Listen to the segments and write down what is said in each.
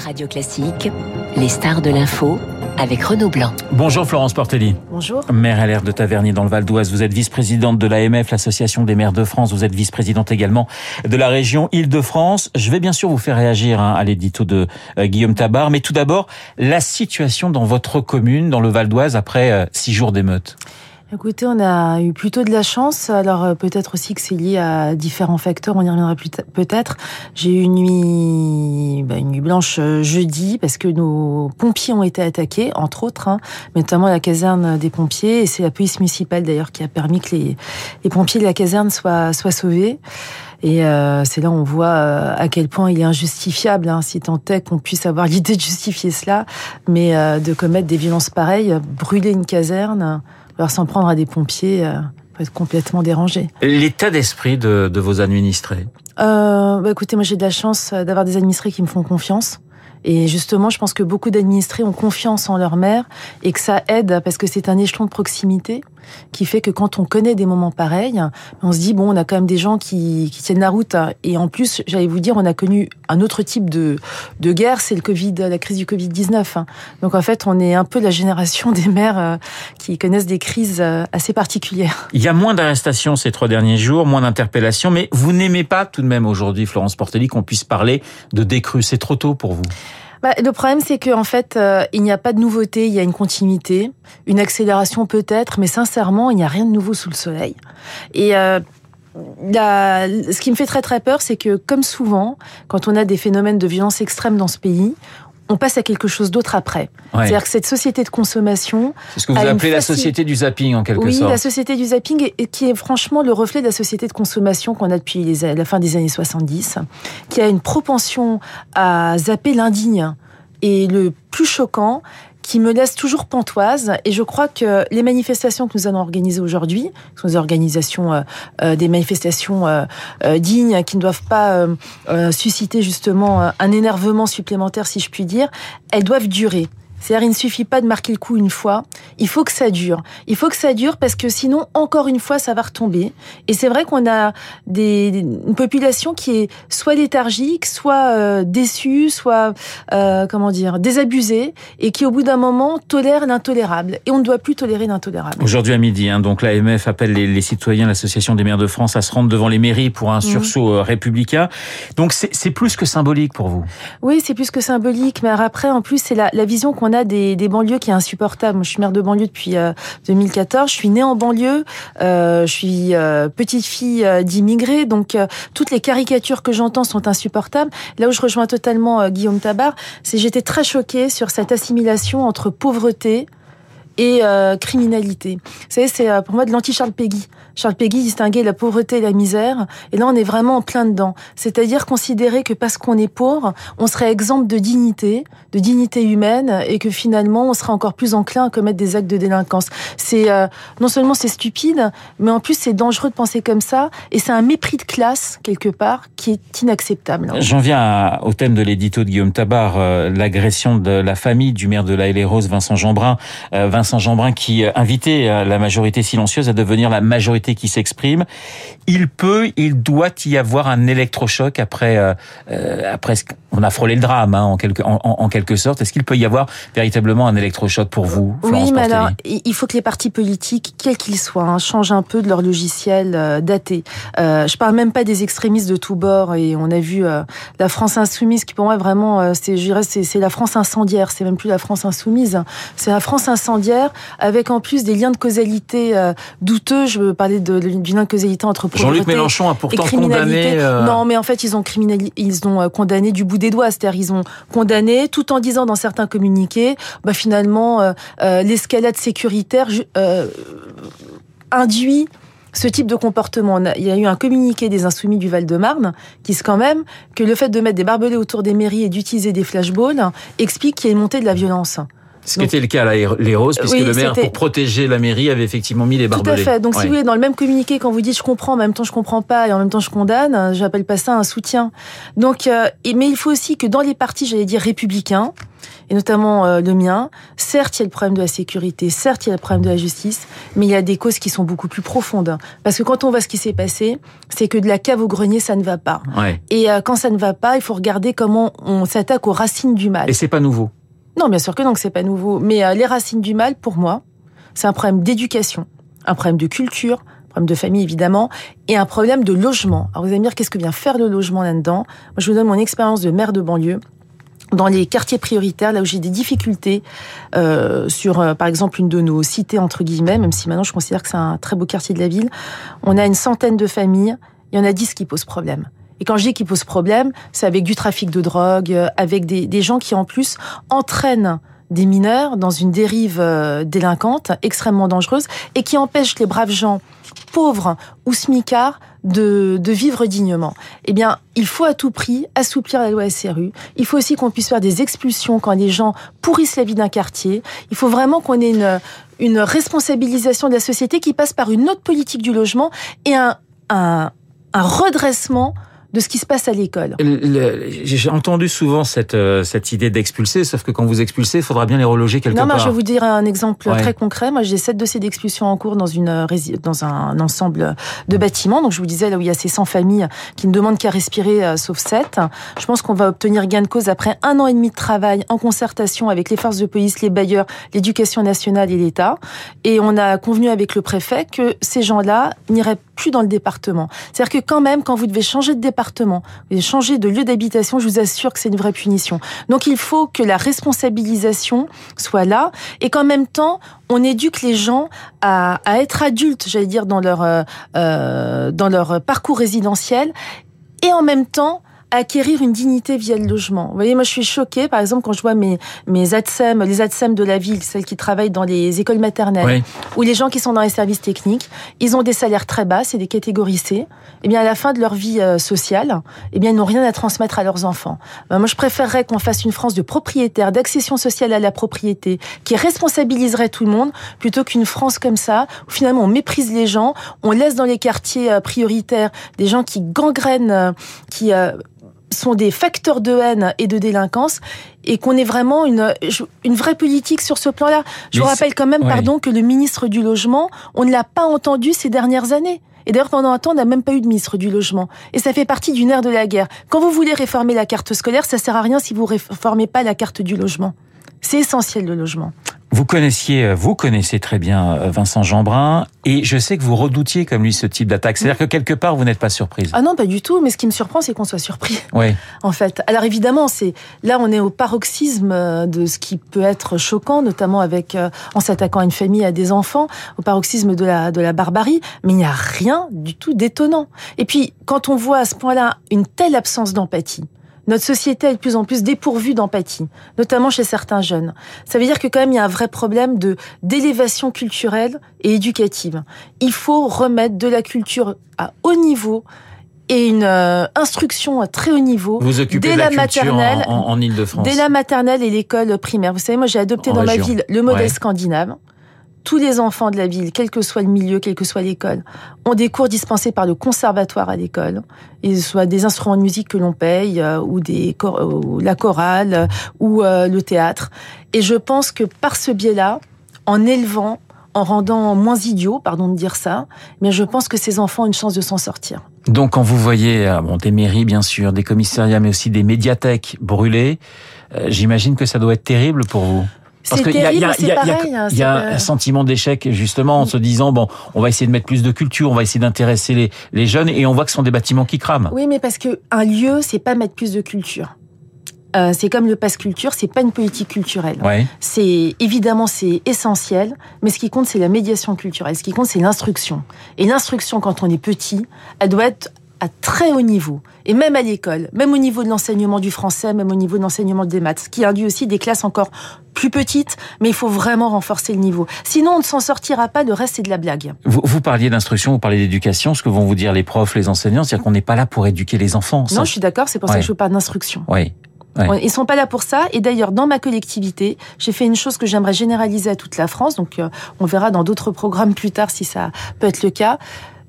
Radio Classique, les stars de l'info avec Renaud Blanc. Bonjour Florence Portelli. Bonjour. Maire LR de Tavernier dans le Val d'Oise. Vous êtes vice-présidente de l'AMF, l'Association des maires de France. Vous êtes vice-présidente également de la région Île-de-France. Je vais bien sûr vous faire réagir hein, à l'édito de euh, Guillaume Tabar. Mais tout d'abord, la situation dans votre commune, dans le Val d'Oise, après euh, six jours d'émeute. Écoutez, on a eu plutôt de la chance. Alors euh, peut-être aussi que c'est lié à différents facteurs. On y reviendra peut-être. J'ai eu une nuit, bah, une nuit blanche euh, jeudi parce que nos pompiers ont été attaqués, entre autres, hein, notamment la caserne des pompiers. Et c'est la police municipale d'ailleurs qui a permis que les, pompiers de la caserne soient, soient sauvés. Et euh, c'est là on voit euh, à quel point il est injustifiable, hein, si tant est qu'on puisse avoir l'idée de justifier cela, mais euh, de commettre des violences pareilles, brûler une caserne, alors s'en prendre à des pompiers, euh, peut être complètement dérangé. L'état d'esprit de, de, vos administrés? Euh, bah Écoutez, moi j'ai de la chance d'avoir des administrés qui me font confiance. Et justement, je pense que beaucoup d'administrés ont confiance en leur mère et que ça aide parce que c'est un échelon de proximité qui fait que quand on connaît des moments pareils, on se dit bon, on a quand même des gens qui, qui tiennent la route. Et en plus, j'allais vous dire, on a connu un autre type de, de guerre, c'est le Covid, la crise du Covid 19. Donc en fait, on est un peu la génération des mères euh, qui connaissent des crises euh, assez particulières. Il y a moins d'arrestations ces trois derniers jours, moins d'interpellations, mais vous n'aimez pas tout de même aujourd'hui, Florence Portelli, qu'on puisse parler de décrue. C'est trop tôt pour vous. Bah, le problème, c'est qu'en en fait, euh, il n'y a pas de nouveauté, il y a une continuité, une accélération peut-être, mais sincèrement, il n'y a rien de nouveau sous le soleil. Et euh, ce qui me fait très très peur, c'est que comme souvent, quand on a des phénomènes de violence extrême dans ce pays, on passe à quelque chose d'autre après. Ouais. C'est-à-dire que cette société de consommation... C'est ce que vous appelez la société du zapping, en quelque oui, sorte. Oui, la société du zapping, et qui est franchement le reflet de la société de consommation qu'on a depuis les, la fin des années 70, qui a une propension à zapper l'indigne. Et le plus choquant, qui me laisse toujours pantoise. Et je crois que les manifestations que nous allons organiser aujourd'hui, sont des organisations, euh, euh, des manifestations euh, dignes, qui ne doivent pas susciter justement un énervement supplémentaire, si je puis dire, elles doivent durer. C'est-à-dire, il ne suffit pas de marquer le coup une fois. Il faut que ça dure. Il faut que ça dure parce que sinon, encore une fois, ça va retomber. Et c'est vrai qu'on a des, une population qui est soit léthargique, soit euh, déçue, soit, euh, comment dire, désabusée et qui, au bout d'un moment, tolère l'intolérable. Et on ne doit plus tolérer l'intolérable. Aujourd'hui à midi, hein, donc l'AMF appelle les, les citoyens, l'Association des maires de France, à se rendre devant les mairies pour un sursaut mmh. républicain. Donc, c'est plus que symbolique pour vous? Oui, c'est plus que symbolique. Mais après, en plus, c'est la, la vision qu'on a des, banlieues qui est insupportable. Moi, je suis maire de banlieue depuis euh, 2014. Je suis née en banlieue. Euh, je suis euh, petite fille euh, d'immigrés. Donc, euh, toutes les caricatures que j'entends sont insupportables. Là où je rejoins totalement Guillaume Tabar, c'est j'étais très choquée sur cette assimilation entre pauvreté, et euh, criminalité. Vous savez, c'est pour moi de l'anti-Charles Péguy. Charles Péguy distinguait la pauvreté et la misère, et là on est vraiment en plein dedans. C'est-à-dire considérer que parce qu'on est pauvre, on serait exempt de dignité, de dignité humaine, et que finalement on serait encore plus enclin à commettre des actes de délinquance. C'est euh, non seulement c'est stupide, mais en plus c'est dangereux de penser comme ça, et c'est un mépris de classe quelque part qui est inacceptable. J'en viens à, au thème de l'édito de Guillaume Tabar, euh, l'agression de la famille du maire de la Rose, Vincent Jeanbrun. Euh, Vincent Jeanbrun qui invitait la majorité silencieuse à devenir la majorité qui s'exprime. Il peut, il doit y avoir un électrochoc après, euh, après on a frôlé le drame hein, en, quelque, en, en, quelque sorte. Est-ce qu'il peut y avoir véritablement un électrochoc pour vous Florence Oui, mais alors il faut que les partis politiques, quels qu'ils soient, hein, changent un peu de leur logiciel euh, daté. Euh, je parle même pas des extrémistes de tous bords et on a vu euh, la France insoumise qui pour moi vraiment, euh, c'est, je dirais, c'est, la France incendiaire. C'est même plus la France insoumise, c'est la France incendiaire avec en plus des liens de causalité euh, douteux. Je veux parler de, du lien de causalité entre Jean-Luc Mélenchon a pourtant condamné. Euh... Non, mais en fait ils ont ils ont condamné du bout des doigts. C'est-à-dire ils ont condamné tout en disant dans certains communiqués, bah, finalement euh, euh, l'escalade sécuritaire euh, induit ce type de comportement. Il y a eu un communiqué des insoumis du Val-de-Marne qui dit quand même que le fait de mettre des barbelés autour des mairies et d'utiliser des flashballs explique qu'il y a une montée de la violence. Ce qui était le cas à les Roses, puisque oui, le maire, pour protéger la mairie, avait effectivement mis les barbelés. Tout à fait. Donc, ouais. si vous voulez, dans le même communiqué, quand vous dites je comprends, en même temps je comprends pas, et en même temps je condamne, j'appelle pas ça un soutien. Donc, euh, mais il faut aussi que dans les partis, j'allais dire républicains, et notamment euh, le mien, certes, il y a le problème de la sécurité, certes, il y a le problème de la justice, mais il y a des causes qui sont beaucoup plus profondes. Parce que quand on voit ce qui s'est passé, c'est que de la cave au grenier, ça ne va pas. Et euh, quand ça ne va pas, il faut regarder comment on s'attaque aux racines du mal. Et c'est pas nouveau Non, bien sûr que non, que c'est pas nouveau. Mais euh, les racines du mal, pour moi, c'est un problème d'éducation, un problème de culture, un problème de famille évidemment, et un problème de logement. Alors vous allez me dire, qu'est-ce que vient faire le logement là-dedans? Moi, je vous donne mon expérience de maire de banlieue dans les quartiers prioritaires, là où j'ai des difficultés euh, sur, euh, par exemple, une de nos cités entre guillemets, même si maintenant je considère que c'est un très beau quartier de la ville, on a une centaine de familles, il y en a dix qui posent problème. Et quand je dis qu'ils posent problème, c'est avec du trafic de drogue, euh, avec des, gens qui en plus entraînent des mineurs dans une dérive euh, délinquante extrêmement dangereuse et qui empêchent les braves gens pauvres ou smicards de, de vivre dignement. Eh bien, il faut à tout prix assouplir la loi SRU. Il faut aussi qu'on puisse faire des expulsions quand les gens pourrissent la vie d'un quartier. Il faut vraiment qu'on ait une, une responsabilisation de la société qui passe par une autre politique du logement et un, un, un redressement de ce qui se passe à l'école. J'ai entendu souvent cette, euh, cette idée d'expulser, sauf que quand vous expulsez, il faudra bien les reloger quelque non, part. Non, je vais vous dire un exemple très concret. Moi, j'ai sept dossiers d'expulsion en cours dans, une, euh, dans un ensemble de bâtiments. Donc, je vous disais, là où il y a ces 100 familles qui ne demandent qu'à respirer, euh, sauf 7. Je pense qu'on va obtenir gain de cause après un an et demi de travail en concertation avec les forces de police, les bailleurs, l'éducation nationale et l'État. Et on a convenu avec le préfet que ces gens-là n'iraient plus dans le département. C'est-à-dire que quand même, quand vous devez changer de département, changer de lieu d'habitation, je vous assure que c'est une vraie punition. Donc il faut que la responsabilisation soit là et qu'en même temps, on éduque les gens à, à être adultes, j'allais dire, dans leur, euh, euh dans leur parcours résidentiel et en même temps acquérir une dignité via le logement. Vous voyez, moi je suis choquée, par exemple, quand je vois mes, mes ADSEM, les ADSEM de la ville, celles qui travaillent dans les écoles maternelles, ou les gens qui sont dans les services techniques, ils ont des salaires très bas, c'est des catégories C, et eh bien à la fin de leur vie euh, sociale, eh bien ils n'ont rien à transmettre à leurs enfants. Ben, moi je préférerais qu'on fasse une France de propriétaires, d'accession sociale à la propriété, qui responsabiliserait tout le monde, plutôt qu'une France comme ça, où finalement on méprise les gens, on laisse dans les quartiers euh, prioritaires des gens qui gangrènent, euh, qui sont des facteurs de haine et de délinquance et qu'on ait vraiment une, une vraie politique sur ce plan-là. Je vous rappelle quand même, pardon, que le ministre du Logement, on ne l'a pas entendu ces dernières années. Et d'ailleurs, pendant un temps, on n'a même pas eu de ministre du Logement. Et ça fait partie d'une ère de la guerre. Quand vous voulez réformer la carte scolaire, ça sert à rien si vous réformez pas la carte du logement. C'est essentiel le logement. Vous connaissiez, euh, vous connaissez très bien euh, Vincent Jeanbrun, et je sais que vous redoutiez comme lui ce type d'attaque. C'est-à-dire que quelque part, vous n'êtes pas surprise. Ah non, pas du tout. Mais ce qui me surprend, c'est qu'on soit surpris. Oui. En fait. Alors évidemment, c'est là, on est au paroxysme euh, de ce qui peut être choquant, notamment avec en s'attaquant à une famille, à des enfants, au paroxysme de la de la barbarie. Mais il n'y a rien du tout d'étonnant. Et puis, quand on voit à ce point-là une telle absence d'empathie, notre société est de plus en plus dépourvue d'empathie, notamment chez certains jeunes. Ça veut dire que quand même il y a un vrai problème de d'élévation culturelle et éducative. Il faut remettre de la culture à haut niveau et une euh, instruction à très haut niveau Vous occupez dès de la, la maternelle, en, en, Ile-de-France. Dès la maternelle et l'école primaire. Vous savez, moi j'ai adopté En dans région. ma ville le modèle Ouais. scandinave. Tous les enfants de la ville, quel que soit le milieu, quelle que soit l'école, ont des cours dispensés par le conservatoire à l'école, et soit des instruments de musique que l'on paye, euh, ou des chor- ou la chorale, euh, ou euh, le théâtre. Et je pense que par ce biais-là, en élevant, en rendant moins idiots, pardon de dire ça, mais je pense que ces enfants ont une chance de s'en sortir. Donc quand vous voyez euh, des mairies, bien sûr, des commissariats, mais aussi des médiathèques brûlées, euh, j'imagine que ça doit être terrible pour vous. C'est qu'il y a- y y pareil, y un sentiment d'échec justement en se disant bon, on va essayer de mettre plus de culture, on va essayer d'intéresser les, les jeunes et on voit que ce sont des bâtiments qui crament. Oui, mais parce que un lieu, c'est pas mettre plus de culture. Euh, c'est comme le passe culture, c'est pas une politique culturelle. Ouais. C'est évidemment c'est essentiel, mais ce qui compte c'est la médiation culturelle. Ce qui compte c'est l'instruction. Et l'instruction quand on est petit, elle doit être à très haut niveau. Et même à l'école, même au niveau de l'enseignement du français, même au niveau de l'enseignement des maths, ce qui induit aussi des classes encore plus petites, mais il faut vraiment renforcer le niveau. Sinon, on ne s'en sortira pas, le reste c'est de la blague. Vous, vous parliez d'instruction, vous parliez d'éducation, ce que vont vous dire les profs, les enseignants, c'est-à-dire qu'on n'est pas là pour éduquer les enfants. Non, je suis d'accord, c'est pour ça que je parle d'instruction. Oui. Ouais, Ils sont pas là pour ça. Et d'ailleurs, dans ma collectivité, j'ai fait une chose que j'aimerais généraliser à toute la France. Donc, euh, on verra dans d'autres programmes plus tard si ça peut être le cas.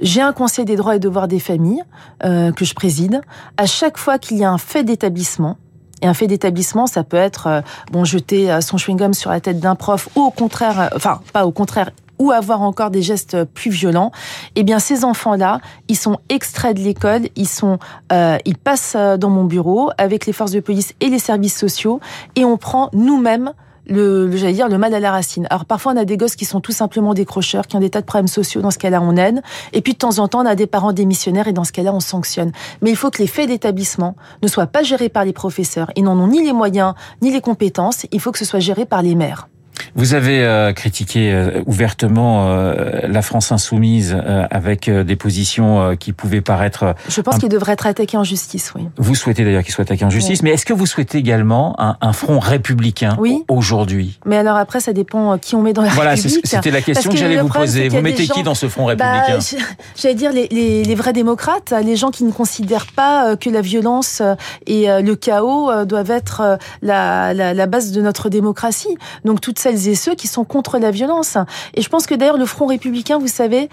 J'ai un conseil des droits et devoirs des familles euh, que je préside. À chaque fois qu'il y a un fait d'établissement, Et un fait d'établissement, ça peut être bon jeter son chewing-gum sur la tête d'un prof ou au contraire, enfin pas au contraire, ou avoir encore des gestes plus violents, eh bien ces enfants-là, ils sont extraits de l'école, ils sont, euh, ils passent dans mon bureau avec les forces de police et les services sociaux, et on prend nous-mêmes le, j'allais dire, le mal à la racine. Alors parfois on a des gosses qui sont tout simplement décrocheurs, qui ont des tas de problèmes sociaux, dans ce cas-là on aide, et puis de temps en temps on a des parents démissionnaires, et dans ce cas-là on sanctionne. Mais il faut que les faits d'établissement ne soient pas gérés par les professeurs, ils n'en ont ni les moyens, ni les compétences, il faut que ce soit géré par les maires. Vous avez euh, critiqué euh, ouvertement euh, la France insoumise avec des positions qui pouvaient paraître. Je pense qu'il devrait être attaqué en justice, oui. Vous souhaitez d'ailleurs qu'il soit attaqué en justice, mais est-ce que vous souhaitez également un, un front républicain oui. aujourd'hui? Mais alors après, ça dépend qui on met dans la voilà, République. Voilà, c'était la question que, j'allais vous poser. Vous mettez qui dans ce front bah, républicain? bah, J'allais dire les, les, les, vrais démocrates, les gens qui ne considèrent pas que la violence et le chaos doivent être la, la, la base de notre démocratie. Donc toutes celles et ceux qui sont contre la violence. Et je pense que d'ailleurs le Front républicain, vous savez,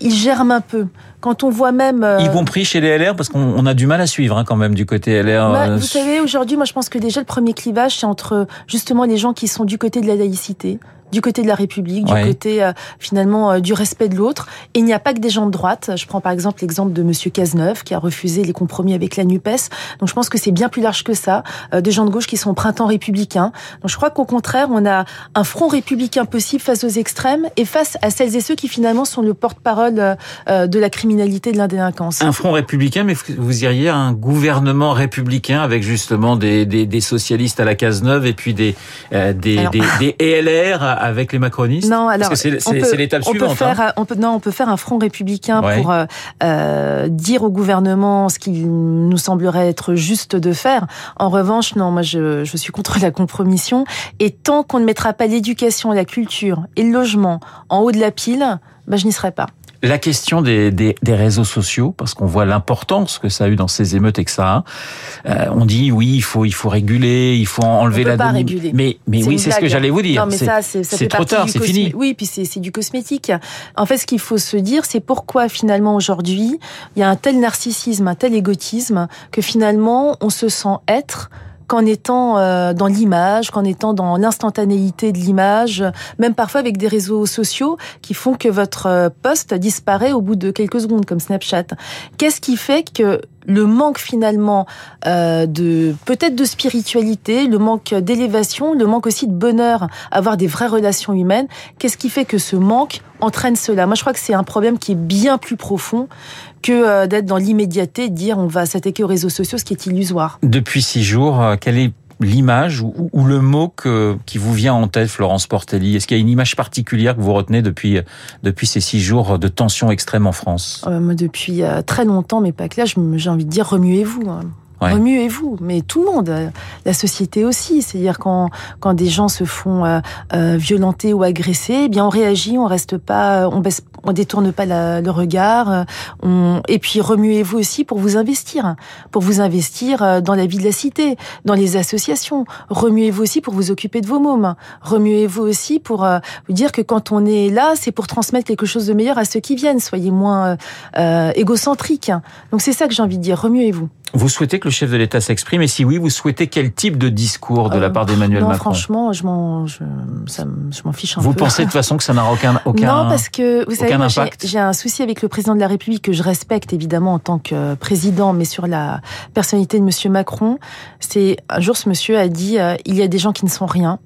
il germe un peu. Quand on voit même... Euh... Y compris chez les LR, parce qu'on a du mal à suivre hein, quand même du côté LR. Bah, euh, vous savez, aujourd'hui, moi je pense que déjà le premier clivage, c'est entre justement les gens qui sont du côté de la laïcité, du côté de la République, du côté euh, finalement euh, du respect de l'autre. Et il n'y a pas que des gens de droite. Je prends par exemple l'exemple de Monsieur Cazeneuve qui a refusé les compromis avec la Nupes. Donc je pense que c'est bien plus large que ça. Euh, des gens de gauche qui sont au printemps républicain. Donc je crois qu'au contraire, on a un front républicain possible face aux extrêmes et face à celles et ceux qui finalement sont le porte-parole de la criminalité, de l'indélinquance. Un front républicain, mais vous iriez à un gouvernement républicain avec justement des, des, des socialistes à la Cazeneuve et puis des, des, des, des ELR avec les macronistes Non, alors Parce que c'est l'étape suivante. Peut faire, hein. on peut, non, on peut faire un front républicain ouais. pour euh, euh, dire au gouvernement ce qu'il nous semblerait être juste de faire. En revanche, non, moi je, je suis contre la compromission. Et tant qu'on ne mettra pas l'éducation, la culture et le logement en haut de la pile, ben, je n'y serai pas la question des, des, des réseaux sociaux, parce qu'on voit l'importance que ça a eu dans ces émeutes et que ça a. Euh, on dit oui, il faut, il faut réguler, il faut enlever on peut la pas réguler. Mais, mais oui, c'est ce que j'allais vous dire. Non, mais ça, c'est trop tard, c'est fini. Oui, puis c'est du cosmétique. En fait, ce qu'il faut se dire, c'est pourquoi finalement aujourd'hui, il y a un tel narcissisme, un tel égotisme, que finalement, on se sent être qu'en étant euh, dans l'image, qu'en étant dans l'instantanéité de l'image, même parfois avec des réseaux sociaux qui font que votre euh, poste disparaît au bout de quelques secondes, comme Snapchat. Qu'est-ce qui fait que le manque finalement euh, de peut-être de spiritualité, le manque d'élévation, le manque aussi de bonheur, avoir des vraies relations humaines. Qu'est-ce qui fait que ce manque entraîne cela? Moi, je crois que c'est un problème qui est bien plus profond que euh, d'être dans l'immédiateté, de dire on va s'attaquer aux réseaux sociaux, ce qui est illusoire. Depuis six jours, euh, quelle est l'image ou, ou, le mot que, qui vous vient en tête, Florence Portelli? Est-ce qu'il y a une image particulière que vous retenez depuis, depuis ces six jours de tension extrême en France? Euh, Moi, depuis euh, très longtemps, mais pas que là, j'ai envie de dire remuez-vous. Hein. Ouais. Remuez-vous, mais tout le monde, la société aussi. C'est-à-dire quand quand des gens se font euh, euh, violenter ou agresser, eh bien on réagit, on reste pas, on baisse, on détourne pas la, le regard. On, et puis remuez-vous aussi pour vous investir, pour vous investir dans la vie de la cité, dans les associations. Remuez-vous aussi pour vous occuper de vos mômes. Remuez-vous aussi pour euh, vous dire que quand on est là, c'est pour transmettre quelque chose de meilleur à ceux qui viennent. Soyez moins euh, égocentriques. Donc c'est ça que j'ai envie de dire. Remuez-vous. Vous souhaitez que le chef de l'État s'exprime et si oui, vous souhaitez quel type de discours de la part d'Emmanuel Macron franchement, je m'en, je, ça, je m'en fiche un vous peu. Vous pensez de toute façon que ça n'aura aucun, aucun Non, parce que vous savez, j'ai un souci avec le président de la République que je respecte évidemment en tant que président, mais sur la personnalité de Monsieur Macron, c'est un jour ce monsieur a dit euh, il y a des gens qui ne sont rien.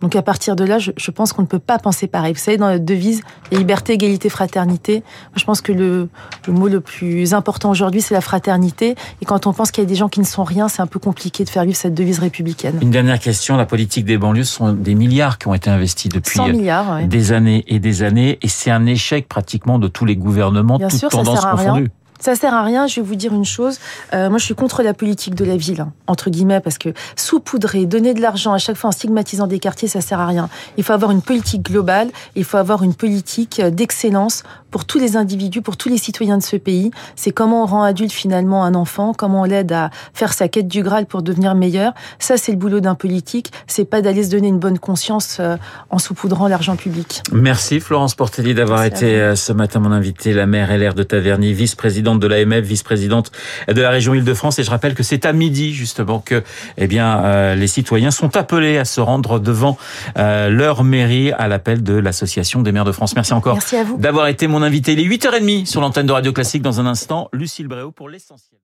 Donc à partir de là, je, je pense qu'on ne peut pas penser pareil. Vous savez, dans notre devise, liberté, égalité, fraternité, moi, je pense que le, le mot le plus important aujourd'hui, c'est la fraternité. Et quand on pense qu'il y a des gens qui ne sont rien, c'est un peu compliqué de faire vivre cette devise républicaine. Une dernière question, la politique des banlieues, ce sont des milliards qui ont été investis depuis 100 milliards, ouais. des années et des années, et c'est un échec pratiquement de tous les gouvernements, Bien toutes sûr, tendances confondues. Ça sert à rien. Je vais vous dire une chose. Euh, moi, je suis contre la politique de la ville, hein, entre guillemets, parce que saupoudrer, donner de l'argent à chaque fois en stigmatisant des quartiers, ça sert à rien. Il faut avoir une politique globale. Il faut avoir une politique d'excellence pour tous les individus, pour tous les citoyens de ce pays. C'est comment on rend adulte finalement un enfant, comment on l'aide à faire sa quête du Graal pour devenir meilleur. Ça, c'est le boulot d'un politique. C'est pas d'aller se donner une bonne conscience euh, en saupoudrant l'argent public. Merci Florence Portelli d'avoir été euh, ce matin mon invité, la maire LR de Taverny, vice-présidente de l'AMF, vice-présidente de la région Île-de-France. Et je rappelle que c'est à midi justement que, eh bien, euh, les citoyens sont appelés à se rendre devant leur mairie à l'appel de l'association des maires de France. Merci encore Merci à vous d'avoir été mon invité. Il est 8h30 sur l'antenne de Radio Classique. Dans un instant, Lucille Bréau pour l'essentiel.